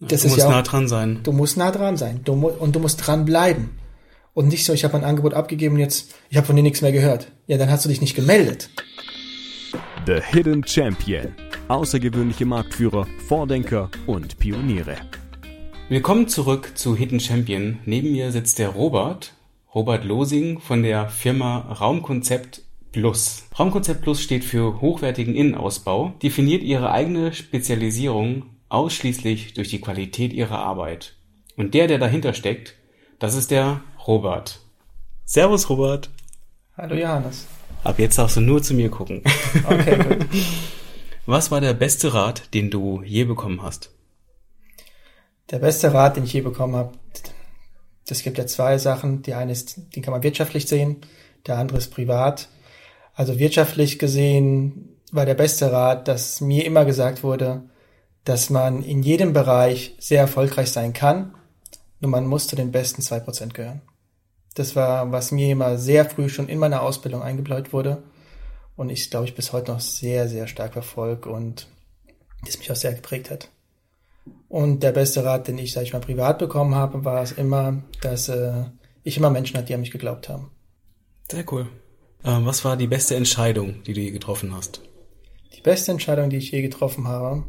Das du ist musst ja auch, nah dran sein. Du musst nah dran sein. Du mu und du musst dran bleiben. Und nicht so, ich habe ein Angebot abgegeben und jetzt, ich habe von dir nichts mehr gehört. Ja, dann hast du dich nicht gemeldet. The Hidden Champion. Außergewöhnliche Marktführer, Vordenker und Pioniere. Willkommen zurück zu Hidden Champion. Neben mir sitzt der Robert, Robert Losing von der Firma Raumkonzept Plus. Raumkonzept Plus steht für hochwertigen Innenausbau, definiert ihre eigene Spezialisierung ausschließlich durch die Qualität ihrer Arbeit. Und der, der dahinter steckt, das ist der Robert. Servus, Robert. Hallo Johannes. Ab jetzt darfst du nur zu mir gucken. Okay, gut. Was war der beste Rat, den du je bekommen hast? Der beste Rat, den ich je bekommen habe, das gibt ja zwei Sachen. Die eine ist, den kann man wirtschaftlich sehen, der andere ist privat. Also wirtschaftlich gesehen war der beste Rat, dass mir immer gesagt wurde, dass man in jedem Bereich sehr erfolgreich sein kann, nur man muss zu den besten zwei Prozent gehören. Das war, was mir immer sehr früh schon in meiner Ausbildung eingebläut wurde und ich glaube ich bis heute noch sehr, sehr stark verfolge und das mich auch sehr geprägt hat. Und der beste Rat, den ich, sag ich mal, privat bekommen habe, war es immer, dass äh, ich immer Menschen hatte, die an mich geglaubt haben. Sehr cool. Ähm, was war die beste Entscheidung, die du je getroffen hast? Die beste Entscheidung, die ich je getroffen habe,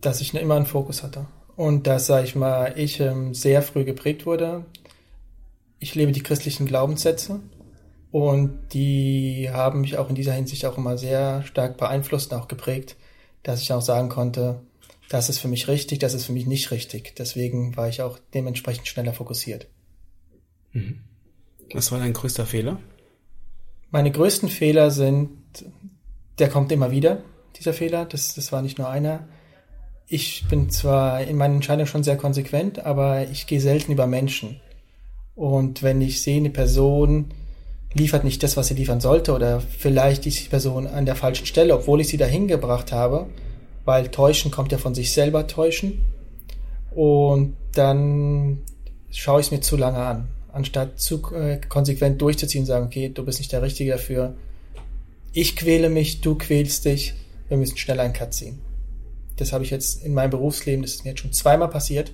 dass ich immer einen Fokus hatte. Und dass, sag ich mal, ich ähm, sehr früh geprägt wurde. Ich lebe die christlichen Glaubenssätze und die haben mich auch in dieser Hinsicht auch immer sehr stark beeinflusst und auch geprägt, dass ich auch sagen konnte, das ist für mich richtig, das ist für mich nicht richtig. Deswegen war ich auch dementsprechend schneller fokussiert. Mhm. Was war dein größter Fehler? Meine größten Fehler sind, der kommt immer wieder, dieser Fehler. Das, das war nicht nur einer. Ich bin zwar in meinen Entscheidungen schon sehr konsequent, aber ich gehe selten über Menschen. Und wenn ich sehe, eine Person liefert nicht das, was sie liefern sollte, oder vielleicht ist die Person an der falschen Stelle, obwohl ich sie dahin gebracht habe, weil täuschen kommt ja von sich selber täuschen. Und dann schaue ich es mir zu lange an, anstatt zu äh, konsequent durchzuziehen und sagen, okay, du bist nicht der Richtige dafür. Ich quäle mich, du quälst dich, wir müssen schnell einen Cut ziehen. Das habe ich jetzt in meinem Berufsleben, das ist mir jetzt schon zweimal passiert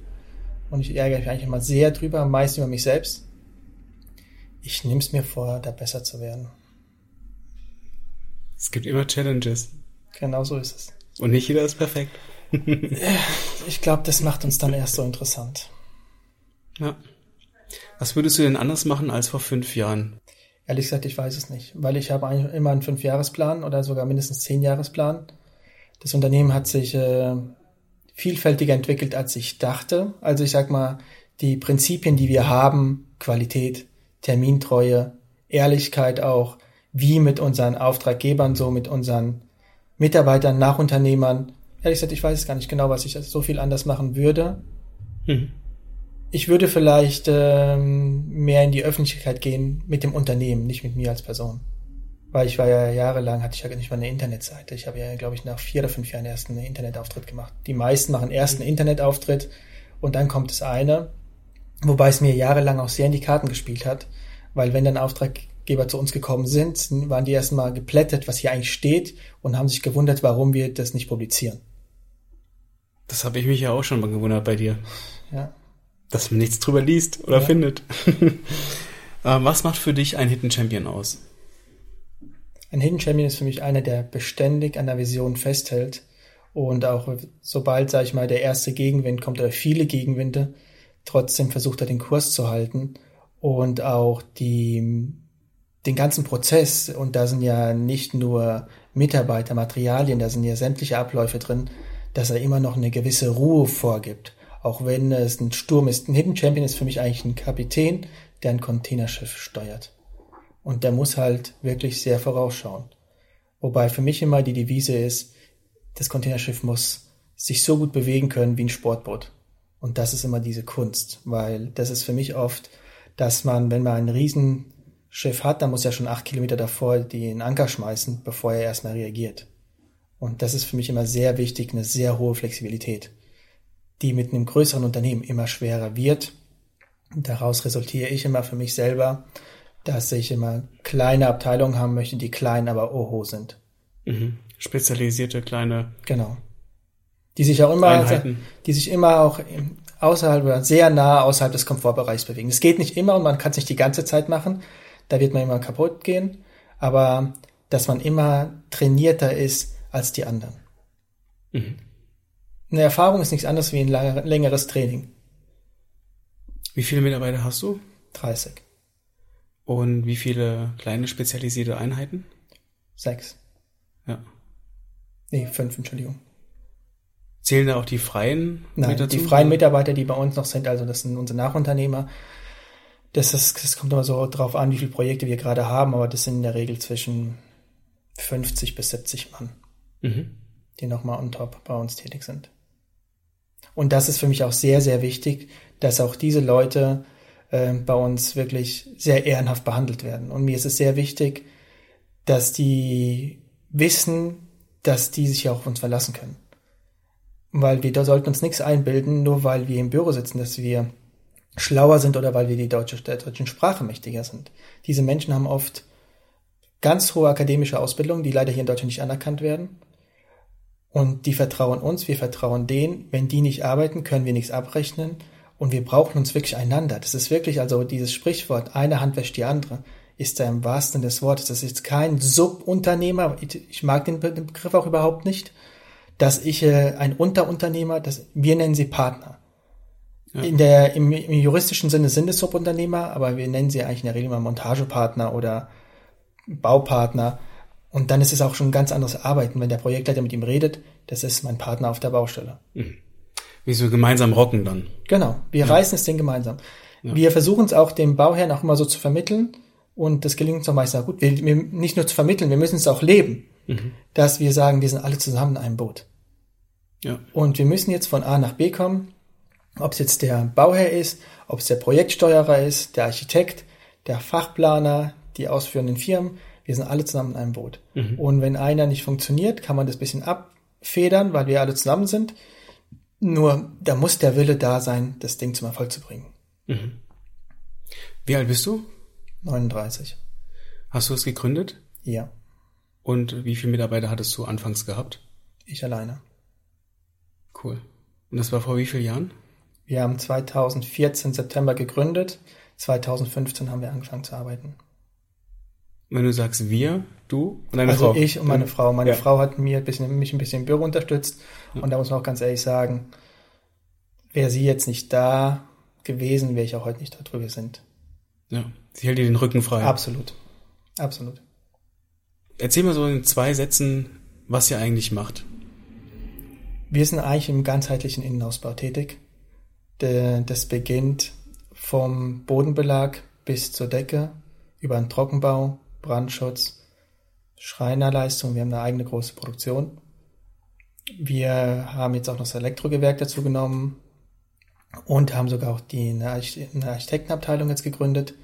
und ich ärgere mich eigentlich immer sehr drüber, am meisten über mich selbst. Ich nehme es mir vor, da besser zu werden. Es gibt immer Challenges. Genau so ist es. Und nicht jeder ist perfekt. ich glaube, das macht uns dann erst so interessant. Ja. Was würdest du denn anders machen als vor fünf Jahren? Ehrlich gesagt, ich weiß es nicht, weil ich habe eigentlich immer einen Fünfjahresplan oder sogar mindestens Zehnjahresplan. Das Unternehmen hat sich äh, vielfältiger entwickelt, als ich dachte. Also ich sag mal, die Prinzipien, die wir haben, Qualität, Termintreue, Ehrlichkeit auch, wie mit unseren Auftraggebern, so mit unseren Mitarbeitern, Nachunternehmern. Ehrlich gesagt, ich weiß es gar nicht genau, was ich so viel anders machen würde. Mhm. Ich würde vielleicht ähm, mehr in die Öffentlichkeit gehen mit dem Unternehmen, nicht mit mir als Person. Weil ich war ja jahrelang, hatte ich ja nicht mal eine Internetseite. Ich habe ja, glaube ich, nach vier oder fünf Jahren erst einen Internetauftritt gemacht. Die meisten machen erst einen Internetauftritt und dann kommt das eine. Wobei es mir jahrelang auch sehr in die Karten gespielt hat. Weil wenn dann Auftraggeber zu uns gekommen sind, waren die erstmal geplättet, was hier eigentlich steht und haben sich gewundert, warum wir das nicht publizieren. Das habe ich mich ja auch schon mal gewundert bei dir. Ja. Dass man nichts drüber liest oder Ja. findet. Ähm, Was macht für dich ein Hidden Champion aus? Ein Hidden Champion ist für mich einer, der beständig an der Vision festhält und auch sobald, sag ich mal, der erste Gegenwind kommt oder viele Gegenwinde, trotzdem versucht er den Kurs zu halten und auch die, den ganzen Prozess, und da sind ja nicht nur Mitarbeiter, Materialien, da sind ja sämtliche Abläufe drin, dass er immer noch eine gewisse Ruhe vorgibt. Auch wenn es ein Sturm ist. Ein Hidden Champion ist für mich eigentlich ein Kapitän, der ein Containerschiff steuert. Und der muss halt wirklich sehr vorausschauen. Wobei für mich immer die Devise ist, das Containerschiff muss sich so gut bewegen können wie ein Sportboot. Und das ist immer diese Kunst, weil das ist für mich oft, dass man, wenn man ein Riesenschiff hat, dann muss er schon acht Kilometer davor den Anker schmeißen, bevor er erstmal reagiert. Und das ist für mich immer sehr wichtig, eine sehr hohe Flexibilität, die mit einem größeren Unternehmen immer schwerer wird. Daraus resultiere ich immer für mich selber, dass ich immer kleine Abteilungen haben möchte, die klein, aber oho sind. Mhm. Spezialisierte kleine. Genau. Die sich auch immer, Einheiten. die sich immer auch außerhalb oder sehr nah außerhalb des Komfortbereichs bewegen. Es geht nicht immer und man kann es nicht die ganze Zeit machen. Da wird man immer kaputt gehen. Aber dass man immer trainierter ist als die anderen. Mhm. Eine Erfahrung ist nichts anderes wie ein längeres Training. Wie viele Mitarbeiter hast du? 30. Und wie viele kleine spezialisierte Einheiten? Sechs. Ja. Nee, fünf, Entschuldigung. Zählen da auch die freien Nein, mit dazu? die freien Mitarbeiter, die bei uns noch sind, also das sind unsere Nachunternehmer. Das, ist, das kommt immer so drauf an, wie viele Projekte wir gerade haben, aber das sind in der Regel zwischen 50 bis 70 Mann, Mhm. die nochmal on top bei uns tätig sind. Und das ist für mich auch sehr, sehr wichtig, dass auch diese Leute äh, bei uns wirklich sehr ehrenhaft behandelt werden. Und mir ist es sehr wichtig, dass die wissen, dass die sich ja auch auf uns verlassen können. Weil wir da sollten uns nichts einbilden, nur weil wir im Büro sitzen, dass wir schlauer sind oder weil wir die deutsche, der deutschen Sprache mächtiger sind. Diese Menschen haben oft ganz hohe akademische Ausbildung, die leider hier in Deutschland nicht anerkannt werden. Und die vertrauen uns, wir vertrauen denen. Wenn die nicht arbeiten, können wir nichts abrechnen. Und wir brauchen uns wirklich einander. Das ist wirklich, also dieses Sprichwort, eine Hand wäscht die andere, ist da im wahrsten Sinne des Wortes. Das ist kein Subunternehmer. Ich, mag den, Be- den Begriff auch überhaupt nicht. Dass ich äh, ein Unterunternehmer, das, wir nennen sie Partner. Ja. In der, im, Im juristischen Sinne sind es Subunternehmer, aber wir nennen sie eigentlich in der Regel mal Montagepartner oder Baupartner. Und dann ist es auch schon ein ganz anderes Arbeiten, wenn der Projektleiter mit ihm redet. Das ist mein Partner auf der Baustelle. Wie so gemeinsam rocken dann. Genau, wir reißen das Ding gemeinsam. Wir versuchen es auch dem Bauherrn auch immer so zu vermitteln. Und das gelingt uns auch meistens auch gut. Wir, wir, nicht nur zu vermitteln, wir müssen es auch leben. Dass wir sagen, wir sind alle zusammen in einem Boot. Ja. Und wir müssen jetzt von A nach B kommen. Ob es jetzt der Bauherr ist, ob es der Projektsteuerer ist, der Architekt, der Fachplaner, die ausführenden Firmen. Wir sind alle zusammen in einem Boot. Und wenn einer nicht funktioniert, kann man das bisschen abfedern, weil wir alle zusammen sind. Nur da muss der Wille da sein, das Ding zum Erfolg zu bringen. Wie alt bist du? 39. Hast du es gegründet? Ja, Und wie viele Mitarbeiter hattest du anfangs gehabt? ich alleine. Cool. Und das war vor wie vielen Jahren? Wir haben 2014 September gegründet. 2015 haben wir angefangen zu arbeiten. Wenn du sagst wir, du und deine also Frau. ich und meine Ja. Frau. Meine Ja. Frau hat mir ein bisschen, mich ein bisschen im Büro unterstützt. Und da muss man auch ganz ehrlich sagen, wäre sie jetzt nicht da gewesen, wäre ich auch heute nicht dort, wo wir sind. Ja. Sie hält dir den Rücken frei. Absolut. Absolut. Erzähl mal so in zwei Sätzen, was ihr eigentlich macht. Wir sind eigentlich im ganzheitlichen Innenausbau tätig. Das beginnt vom Bodenbelag bis zur Decke, über den Trockenbau, Brandschutz, Schreinerleistung. Wir haben eine eigene große Produktion. Wir haben jetzt auch noch das Elektrogewerk dazu genommen und haben sogar auch die eine Arch- eine Architektenabteilung jetzt gegründet.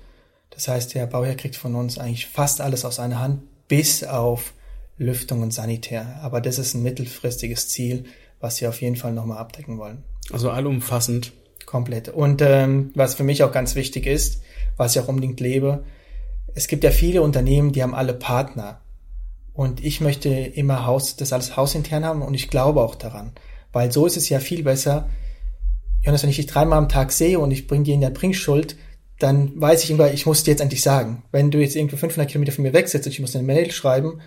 Das heißt, der Bauherr kriegt von uns eigentlich fast alles aus einer Hand, bis auf Lüftung und Sanitär. Aber das ist ein mittelfristiges Ziel, was wir auf jeden Fall nochmal abdecken wollen. Also allumfassend. Komplett. Und ähm, was für mich auch ganz wichtig ist, was ich auch unbedingt lebe, es gibt ja viele Unternehmen, die haben alle Partner. Und ich möchte immer Haus, das alles hausintern haben und ich glaube auch daran. Weil so ist es ja viel besser. Jonas, wenn ich dich dreimal am Tag sehe und ich bringe dir in der Bringschuld, dann weiß ich immer, ich muss dir jetzt endlich sagen. Wenn du jetzt irgendwie 500 Kilometer von mir weg und ich muss eine Mail schreiben,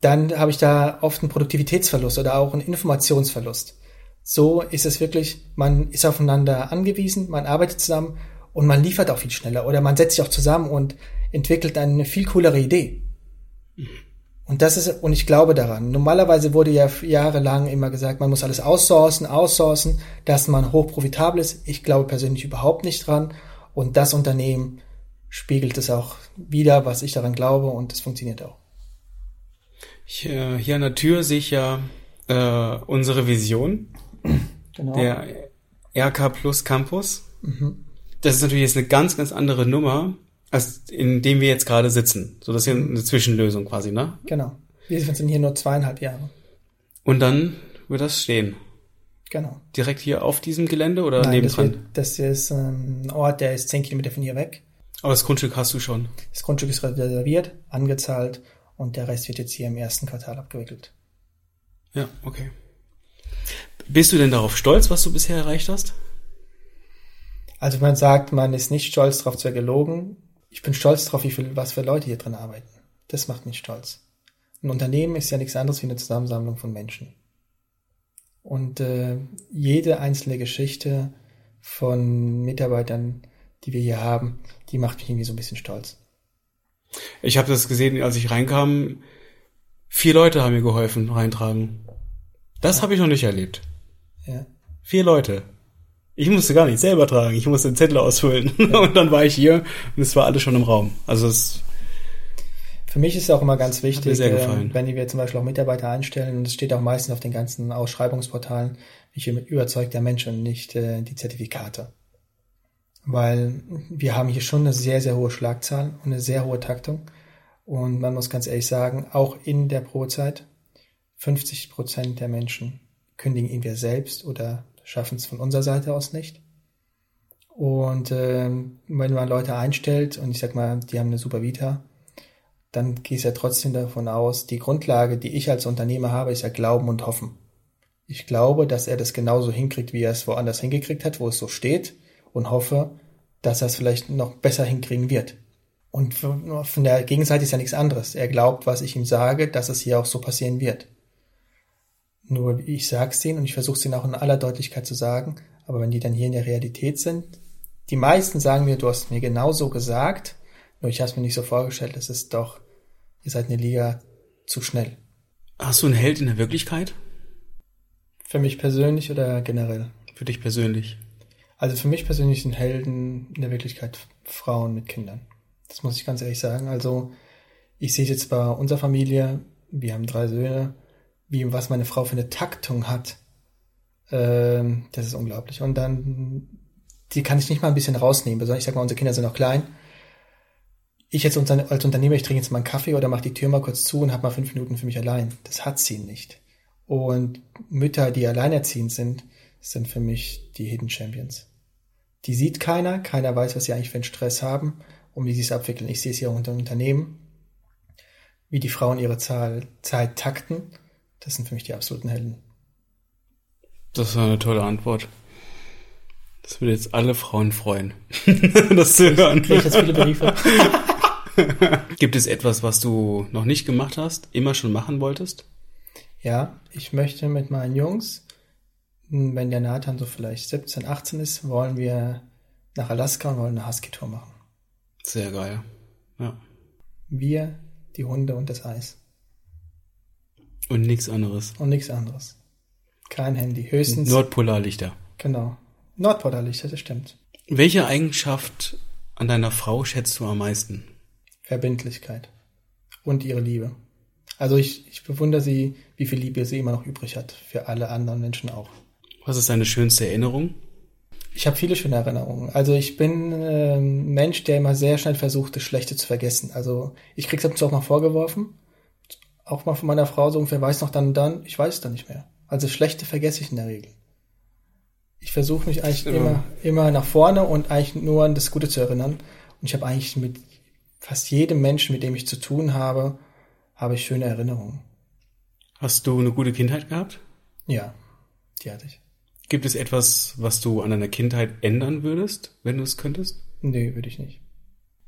dann habe ich da oft einen Produktivitätsverlust oder auch einen Informationsverlust. So ist es wirklich, man ist aufeinander angewiesen, man arbeitet zusammen und man liefert auch viel schneller oder man setzt sich auch zusammen und entwickelt eine viel coolere Idee. Und das ist, und ich glaube daran. Normalerweise wurde ja jahrelang immer gesagt, man muss alles outsourcen, outsourcen, dass man hochprofitabel ist. Ich glaube persönlich überhaupt nicht dran. Und das Unternehmen spiegelt es auch wieder, was ich daran glaube, und es funktioniert auch. Ich, äh, hier an der Tür sehe ich ja äh, unsere Vision, Genau. der RK Plus Campus. Das ist natürlich jetzt eine ganz, ganz andere Nummer, als in dem wir jetzt gerade sitzen. So, das ist ja eine Zwischenlösung quasi, ne? Genau. Wir sind hier nur zweieinhalb Jahre. Und dann wird das stehen. Genau. Direkt hier auf diesem Gelände oder Nein, das, nebendran? wird, das ist ähm, ein Ort, der ist zehn Kilometer von hier weg. Aber das Grundstück hast du schon. Das Grundstück ist reserviert, angezahlt und der Rest wird jetzt hier im ersten Quartal abgewickelt. Ja, okay. Bist du denn darauf stolz, was du bisher erreicht hast? Also man sagt, man ist nicht stolz darauf zu gelogen. Ich bin stolz darauf, wie viel, was für Leute hier drin arbeiten. Das macht mich stolz. Ein Unternehmen ist ja nichts anderes wie eine Zusammensammlung von Menschen. Und äh, jede einzelne Geschichte von Mitarbeitern, die wir hier haben, die macht mich irgendwie so ein bisschen stolz. Ich habe das gesehen, als ich reinkam. Vier Leute haben mir geholfen, reintragen. Das ja. habe ich noch nicht erlebt. Ja. Vier Leute. Ich musste gar nicht selber tragen. Ich musste den Zettel ausfüllen. Ja. Und dann war ich hier und es war alles schon im Raum. Also es für mich ist es auch immer ganz wichtig, äh, wenn wir zum Beispiel auch Mitarbeiter einstellen, und es steht auch meistens auf den ganzen Ausschreibungsportalen, ich bin überzeugt der Mensch und nicht äh, die Zertifikate. Weil wir haben hier schon eine sehr, sehr hohe Schlagzahl und eine sehr hohe Taktung. Und man muss ganz ehrlich sagen, auch in der Probezeit, 50 Prozent der Menschen kündigen wir selbst oder schaffen es von unserer Seite aus nicht. Und äh, wenn man Leute einstellt und ich sag mal, die haben eine super Vita, dann gehst du ja trotzdem davon aus, die Grundlage, die ich als Unternehmer habe, ist ja Glauben und Hoffen. Ich glaube, dass er das genauso hinkriegt, wie er es woanders hingekriegt hat, wo es so steht, und hoffe, dass er es vielleicht noch besser hinkriegen wird. Und von der Gegenseite ist ja nichts anderes. Er glaubt, was ich ihm sage, dass es hier auch so passieren wird. Nur ich sag's denen und ich versuche es ihnen auch in aller Deutlichkeit zu sagen, aber wenn die dann hier in der Realität sind, die meisten sagen mir, du hast mir genau so gesagt, nur ich habe es mir nicht so vorgestellt, es ist doch, ihr seid eine Liga zu schnell. Hast du einen Held in der Wirklichkeit? Für mich persönlich oder generell? Für dich persönlich. Also für mich persönlich sind Helden in der Wirklichkeit Frauen mit Kindern. Das muss ich ganz ehrlich sagen. Also ich sehe jetzt bei unserer Familie, wir haben drei Söhne, wie was meine Frau für eine Taktung hat. Ähm, das ist unglaublich. Und dann, die kann ich nicht mal ein bisschen rausnehmen. Besonders, ich sag mal, unsere Kinder sind noch klein ich jetzt als Unternehmer, ich trinke jetzt mal einen Kaffee oder mache die Tür mal kurz zu und habe mal fünf Minuten für mich allein. Das hat sie nicht. Und Mütter, die alleinerziehend sind, sind für mich die Hidden Champions. Die sieht keiner, keiner weiß, was sie eigentlich für einen Stress haben und wie sie es abwickeln. Ich sehe es hier unter Unternehmen, wie die Frauen ihre Zahl, Zeit takten. Das sind für mich die absoluten Helden. Das war eine tolle Antwort. Das würde jetzt alle Frauen freuen, das zu hören. Ich, ich jetzt viele Briefe. Gibt es etwas, was du noch nicht gemacht hast, immer schon machen wolltest? Ja, ich möchte mit meinen Jungs, wenn der Nathan so vielleicht 17, 18 ist, wollen wir nach Alaska und wollen eine Husky-Tour machen. Sehr geil. Ja. Wir, die Hunde und das Eis. Und nichts anderes. Und nichts anderes. Kein Handy. Höchstens. Nordpolarlichter. Genau. Nordpolarlichter, das stimmt. Welche Eigenschaft an deiner Frau schätzt du am meisten? Verbindlichkeit und ihre Liebe. Also ich, ich bewundere sie, wie viel Liebe sie immer noch übrig hat, für alle anderen Menschen auch. Was ist deine schönste Erinnerung? Ich habe viele schöne Erinnerungen. Also ich bin äh, ein Mensch, der immer sehr schnell versucht, das Schlechte zu vergessen. Also ich krieg's ab und zu auch mal vorgeworfen, auch mal von meiner Frau so ungefähr, weiß noch dann und dann, ich weiß es dann nicht mehr. Also Schlechte vergesse ich in der Regel. Ich versuche mich eigentlich ja. immer, immer nach vorne und eigentlich nur an das Gute zu erinnern. Und ich habe eigentlich mit fast jedem Menschen, mit dem ich zu tun habe, habe ich schöne Erinnerungen. Hast du eine gute Kindheit gehabt? Ja, die hatte ich. Gibt es etwas, was du an deiner Kindheit ändern würdest, wenn du es könntest? Nee, würde ich nicht.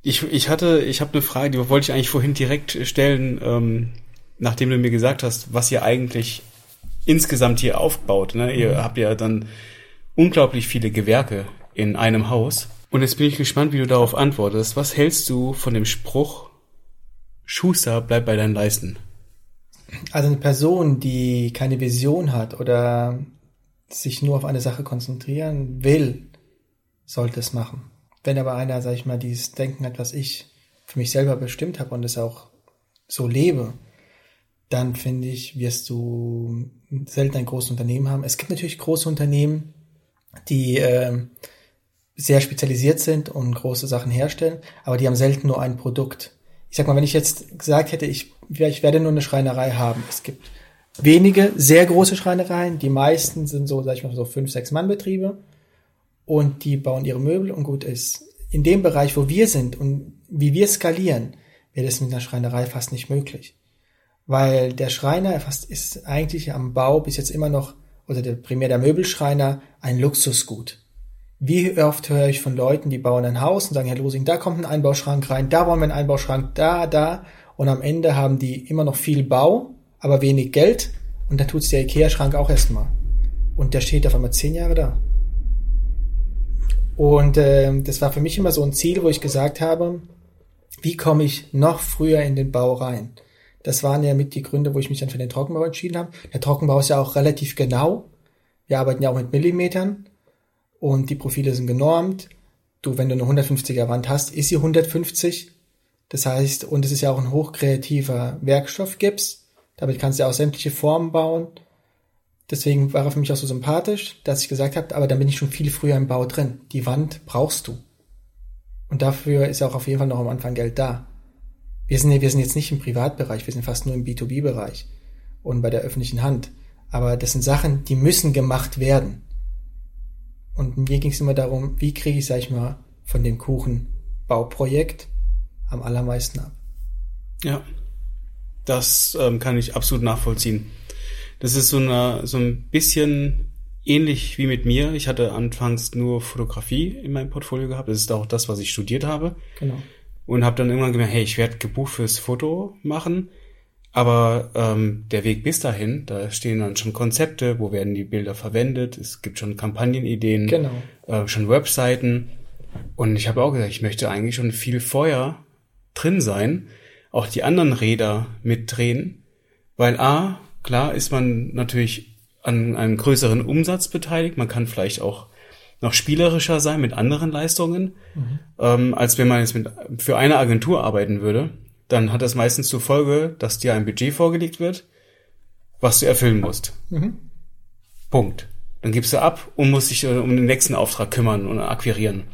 Ich, ich hatte, ich habe eine Frage, die wollte ich eigentlich vorhin direkt stellen, ähm, nachdem du mir gesagt hast, was ihr eigentlich insgesamt hier aufbaut. Ne? Ihr mhm. habt ja dann unglaublich viele Gewerke in einem Haus. Und jetzt bin ich gespannt, wie du darauf antwortest. Was hältst du von dem Spruch, Schuster, bleib bei deinen Leisten? Also eine Person, die keine Vision hat oder sich nur auf eine Sache konzentrieren will, sollte es machen. Wenn aber einer, sag ich mal, dieses Denken hat, was ich für mich selber bestimmt habe und es auch so lebe, dann finde ich, wirst du selten ein großes Unternehmen haben. Es gibt natürlich große Unternehmen, die äh, sehr spezialisiert sind und große Sachen herstellen, aber die haben selten nur ein Produkt. Ich sag mal, wenn ich jetzt gesagt hätte, ich, ich werde nur eine Schreinerei haben, es gibt wenige sehr große Schreinereien, die meisten sind so, sag ich mal, so fünf, sechs Mann Betriebe und die bauen ihre Möbel und gut ist. In dem Bereich, wo wir sind und wie wir skalieren, wäre das mit einer Schreinerei fast nicht möglich. Weil der Schreiner ist eigentlich am Bau bis jetzt immer noch oder der, primär der Möbelschreiner ein Luxusgut. Wie oft höre ich von Leuten, die bauen ein Haus und sagen, Herr Losing, da kommt ein Einbauschrank rein, da wollen wir einen Einbauschrank, da, da. Und am Ende haben die immer noch viel Bau, aber wenig Geld. Und dann tut's der Ikea-Schrank auch erstmal. Und der steht auf einmal zehn Jahre da. Und äh, das war für mich immer so ein Ziel, wo ich gesagt habe, wie komme ich noch früher in den Bau rein? Das waren ja mit die Gründe, wo ich mich dann für den Trockenbau entschieden habe. Der Trockenbau ist ja auch relativ genau. Wir arbeiten ja auch mit Millimetern und die Profile sind genormt. Du, wenn du eine 150er Wand hast, ist sie 150. Das heißt, und es ist ja auch ein hochkreativer Werkstoffgips. Damit kannst du ja auch sämtliche Formen bauen. Deswegen war er für mich auch so sympathisch, dass ich gesagt habe, aber dann bin ich schon viel früher im Bau drin. Die Wand brauchst du. Und dafür ist auch auf jeden Fall noch am Anfang Geld da. Wir sind, wir sind jetzt nicht im Privatbereich, wir sind fast nur im B2B-Bereich und bei der öffentlichen Hand. Aber das sind Sachen, die müssen gemacht werden. Und mir ging es immer darum, wie kriege ich, sag ich mal, von dem Kuchenbauprojekt am allermeisten ab. Ja, das ähm, kann ich absolut nachvollziehen. Das ist so, eine, so ein bisschen ähnlich wie mit mir. Ich hatte anfangs nur Fotografie in meinem Portfolio gehabt. Das ist auch das, was ich studiert habe. Genau. Und habe dann irgendwann gemerkt, hey, ich werde gebucht fürs Foto machen. Aber ähm, der Weg bis dahin, da stehen dann schon Konzepte, wo werden die Bilder verwendet, es gibt schon Kampagnenideen, genau. äh, schon Webseiten. Und ich habe auch gesagt, ich möchte eigentlich schon viel vorher drin sein, auch die anderen Räder mitdrehen, weil A, klar ist man natürlich an einem größeren Umsatz beteiligt, man kann vielleicht auch noch spielerischer sein mit anderen Leistungen, mhm. ähm, als wenn man jetzt mit, für eine Agentur arbeiten würde dann hat das meistens zur Folge, dass dir ein Budget vorgelegt wird, was du erfüllen musst. Mhm. Punkt. Dann gibst du ab und musst dich äh, um den nächsten Auftrag kümmern und akquirieren.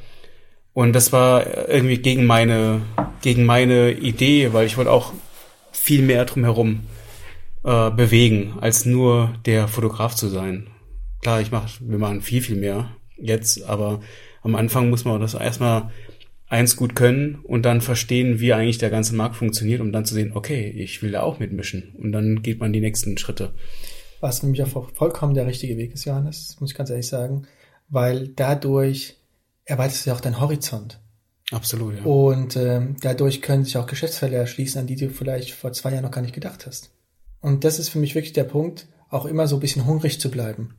Und das war irgendwie gegen meine, gegen meine Idee, weil ich wollte auch viel mehr drumherum äh, bewegen, als nur der Fotograf zu sein. Klar, ich mach, wir machen viel, viel mehr jetzt, aber am Anfang muss man das erstmal eins gut können und dann verstehen, wie eigentlich der ganze Markt funktioniert, um dann zu sehen, okay, ich will da auch mitmischen. Und dann geht man die nächsten Schritte. Was für mich auch vollkommen der richtige Weg ist, Johannes, muss ich ganz ehrlich sagen, weil dadurch erweiterst du ja auch deinen Horizont. Absolut, ja. Und ähm, dadurch können sich auch Geschäftsfälle erschließen, an die du vielleicht vor zwei Jahren noch gar nicht gedacht hast. Und das ist für mich wirklich der Punkt, auch immer so ein bisschen hungrig zu bleiben.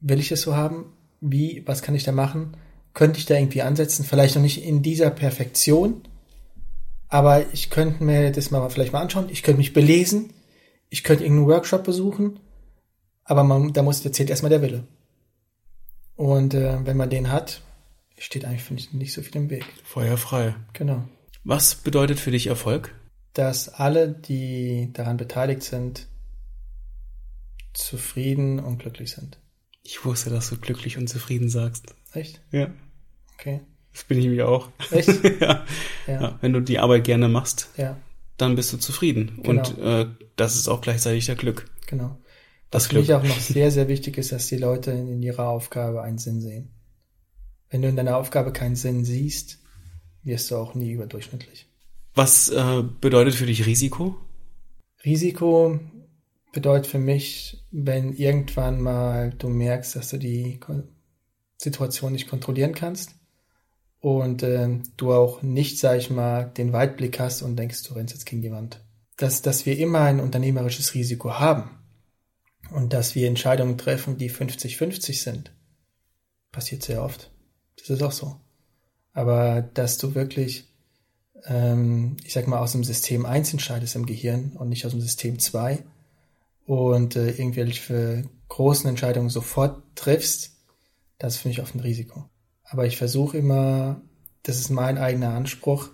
Will ich es so haben? Wie? Was kann ich da machen? könnte ich da irgendwie ansetzen. Vielleicht noch nicht in dieser Perfektion, aber ich könnte mir das mal vielleicht mal anschauen. Ich könnte mich belesen. Ich könnte irgendeinen Workshop besuchen. Aber man, da muss, da zählt erstmal der Wille. Und äh, wenn man den hat, steht eigentlich, finde ich, nicht so viel im Weg. Feuer frei. Genau. Was bedeutet für dich Erfolg? Dass alle, die daran beteiligt sind, zufrieden und glücklich sind. Ich wusste, dass du glücklich und zufrieden sagst. Echt? Ja. Okay. Das bin ich nämlich auch. Echt? ja. Ja. ja. Wenn du die Arbeit gerne machst, ja. dann bist du zufrieden. Genau. Und äh, das ist auch gleichzeitig der Glück. Genau. Das Was Glück. für mich auch noch sehr, sehr wichtig ist, dass die Leute in ihrer Aufgabe einen Sinn sehen. Wenn du in deiner Aufgabe keinen Sinn siehst, wirst du auch nie überdurchschnittlich. Was äh, bedeutet für dich Risiko? Risiko bedeutet für mich, wenn irgendwann mal du merkst, dass du die Situation nicht kontrollieren kannst und äh, du auch nicht, sag ich mal, den Weitblick hast und denkst, du rennst jetzt gegen die Wand. Dass, dass wir immer ein unternehmerisches Risiko haben und dass wir Entscheidungen treffen, die 50-50 sind, passiert sehr oft. Das ist auch so. Aber dass du wirklich, ähm, ich sag mal, aus dem System 1 entscheidest im Gehirn und nicht aus dem System 2 und äh, irgendwelche großen Entscheidungen sofort triffst, das ist für mich oft ein Risiko. Aber ich versuche immer, das ist mein eigener Anspruch,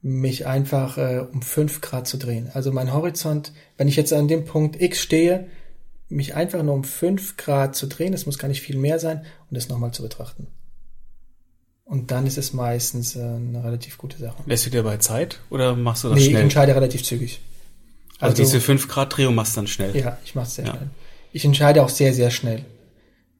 mich einfach äh, um fünf Grad zu drehen. Also mein Horizont, wenn ich jetzt an dem Punkt X stehe, mich einfach nur um fünf Grad zu drehen, es muss gar nicht viel mehr sein, und das nochmal zu betrachten. Und dann ist es meistens äh, eine relativ gute Sache. Lässt du dir dabei Zeit oder machst du das nee, schnell? ich entscheide relativ zügig. Also, also diese fünf Grad Drehung machst du dann schnell? Ja, ich mach's sehr ja. schnell. Ich entscheide auch sehr, sehr schnell.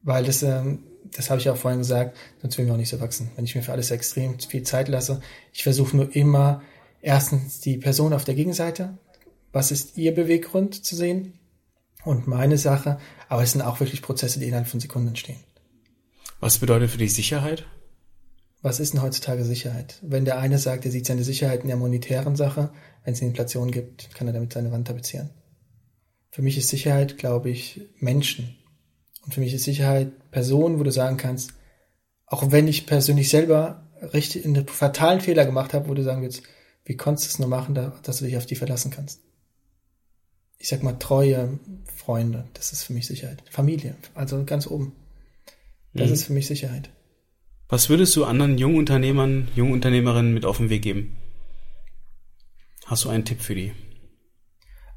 Weil das, ähm, das habe ich auch vorhin gesagt, sonst will wir auch nicht so wachsen. Wenn ich mir für alles extrem viel Zeit lasse, ich versuche nur immer erstens die Person auf der Gegenseite, was ist ihr Beweggrund zu sehen, und meine Sache, aber es sind auch wirklich Prozesse, die innerhalb von Sekunden entstehen. Was bedeutet für dich Sicherheit? Was ist denn heutzutage Sicherheit? Wenn der eine sagt, er sieht seine Sicherheit in der monetären Sache, wenn es eine Inflation gibt, kann er damit seine Wand tapezieren. Für mich ist Sicherheit, glaube ich, Menschen. Und für mich ist Sicherheit Personen, wo du sagen kannst, auch wenn ich persönlich selber richtig einen fatalen Fehler gemacht habe, wo du sagen willst, wie konntest du es nur machen, dass du dich auf die verlassen kannst? Ich sag mal, treue Freunde, das ist für mich Sicherheit. Familie, also ganz oben. Das mhm. ist für mich Sicherheit. Was würdest du anderen Jungunternehmern, Jungunternehmerinnen mit auf den Weg geben? Hast du einen Tipp für die?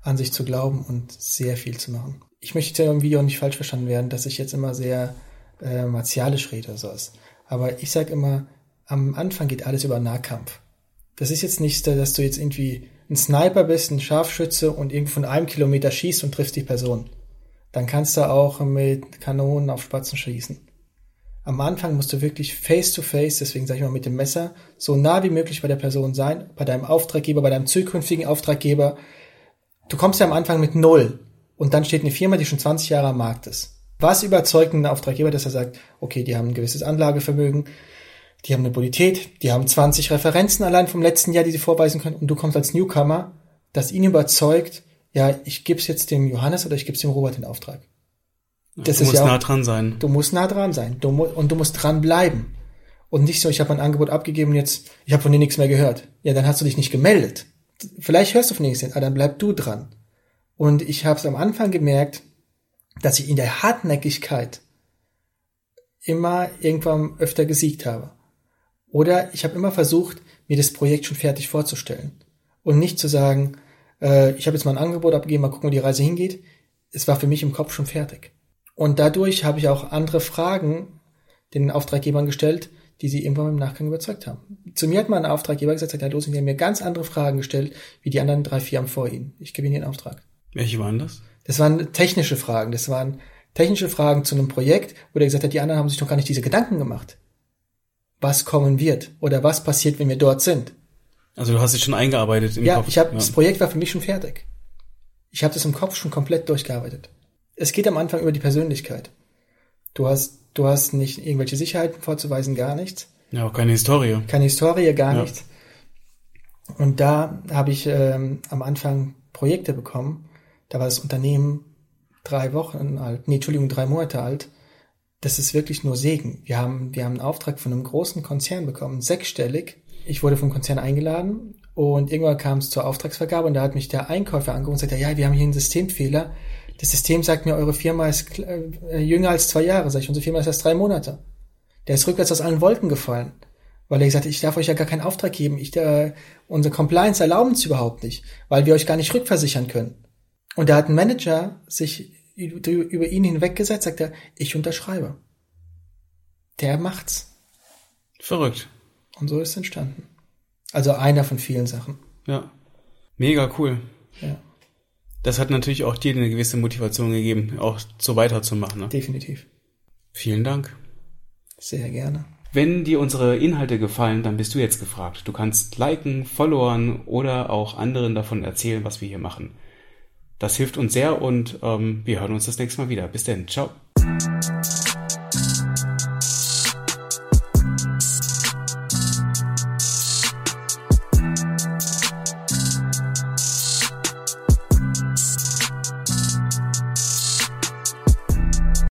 An sich zu glauben und sehr viel zu machen. Ich möchte ja im Video nicht falsch verstanden werden, dass ich jetzt immer sehr äh, martialisch rede oder sowas. Aber ich sage immer, am Anfang geht alles über Nahkampf. Das ist jetzt nicht, dass du jetzt irgendwie ein Sniper bist, ein Scharfschütze und irgendwo von einem Kilometer schießt und triffst die Person. Dann kannst du auch mit Kanonen auf Spatzen schießen. Am Anfang musst du wirklich face to face, deswegen sage ich mal mit dem Messer, so nah wie möglich bei der Person sein, bei deinem Auftraggeber, bei deinem zukünftigen Auftraggeber. Du kommst ja am Anfang mit null und dann steht eine Firma, die schon 20 Jahre am Markt ist. Was überzeugt einen Auftraggeber, dass er sagt, okay, die haben ein gewisses Anlagevermögen, die haben eine Bonität, die haben 20 Referenzen allein vom letzten Jahr, die sie vorweisen können und du kommst als Newcomer, das ihn überzeugt, ja, ich gebe es jetzt dem Johannes oder ich gebe es dem Robert in Auftrag. Das du musst ja auch, nah dran sein. Du musst nah dran sein. Du, und du musst dran bleiben. Und nicht so, ich habe mein Angebot abgegeben und jetzt, ich habe von dir nichts mehr gehört. Ja, dann hast du dich nicht gemeldet. Vielleicht hörst du von dir nichts, aber dann bleib du dran. Und ich habe es am Anfang gemerkt, dass ich in der Hartnäckigkeit immer irgendwann öfter gesiegt habe. Oder ich habe immer versucht, mir das Projekt schon fertig vorzustellen. Und nicht zu sagen, äh, ich habe jetzt mal ein Angebot abgegeben, mal gucken, wo die Reise hingeht. Es war für mich im Kopf schon fertig. Und dadurch habe ich auch andere Fragen den Auftraggebern gestellt, die sie irgendwann im Nachgang überzeugt haben. Zu mir hat mal ein Auftraggeber gesagt, Herr Dosing, die haben mir ganz andere Fragen gestellt, wie die anderen drei, vier haben vor Ihnen. Ich gebe Ihnen den Auftrag. Welche waren das? Das waren technische Fragen. Das waren technische Fragen zu einem Projekt, wo der gesagt hat, die anderen haben sich doch gar nicht diese Gedanken gemacht. Was kommen wird oder was passiert, wenn wir dort sind. Also du hast dich schon eingearbeitet im ja, Kopf. Ich hab, ja, das Projekt war für mich schon fertig. Ich habe das im Kopf schon komplett durchgearbeitet es geht am Anfang über die Persönlichkeit. Du hast, du hast nicht irgendwelche Sicherheiten vorzuweisen, gar nichts. Ja, auch keine Historie. Keine Historie, gar ja. nichts. Und da habe ich ähm, am Anfang Projekte bekommen. Da war das Unternehmen drei Wochen alt, nee, Entschuldigung, drei Monate alt. Das ist wirklich nur Segen. Wir haben, wir haben einen Auftrag von einem großen Konzern bekommen, sechsstellig. Ich wurde vom Konzern eingeladen und irgendwann kam es zur Auftragsvergabe und da hat mich der Einkäufer angerufen und sagte, ja, wir haben hier einen Systemfehler das System sagt mir, eure Firma ist äh, jünger als zwei Jahre. Sag ich, unsere Firma ist erst drei Monate. Der ist rückwärts aus allen Wolken gefallen. Weil er gesagt hat, ich darf euch ja gar keinen Auftrag geben. Ich, äh, unsere Compliance erlauben es überhaupt nicht, weil wir euch gar nicht rückversichern können. Und da hat ein Manager sich über ihn hinweggesetzt, sagt er, ich unterschreibe. Der macht's. Verrückt. Und so ist es entstanden. Also einer von vielen Sachen. Ja. Mega cool. Ja das hat natürlich auch dir eine gewisse Motivation gegeben, auch so weiterzumachen. Ne? Definitiv. Vielen Dank. Sehr gerne. Wenn dir unsere Inhalte gefallen, dann bist du jetzt gefragt. Du kannst liken, followern oder auch anderen davon erzählen, was wir hier machen. Das hilft uns sehr und ähm, wir hören uns das nächste Mal wieder. Bis dann. Ciao.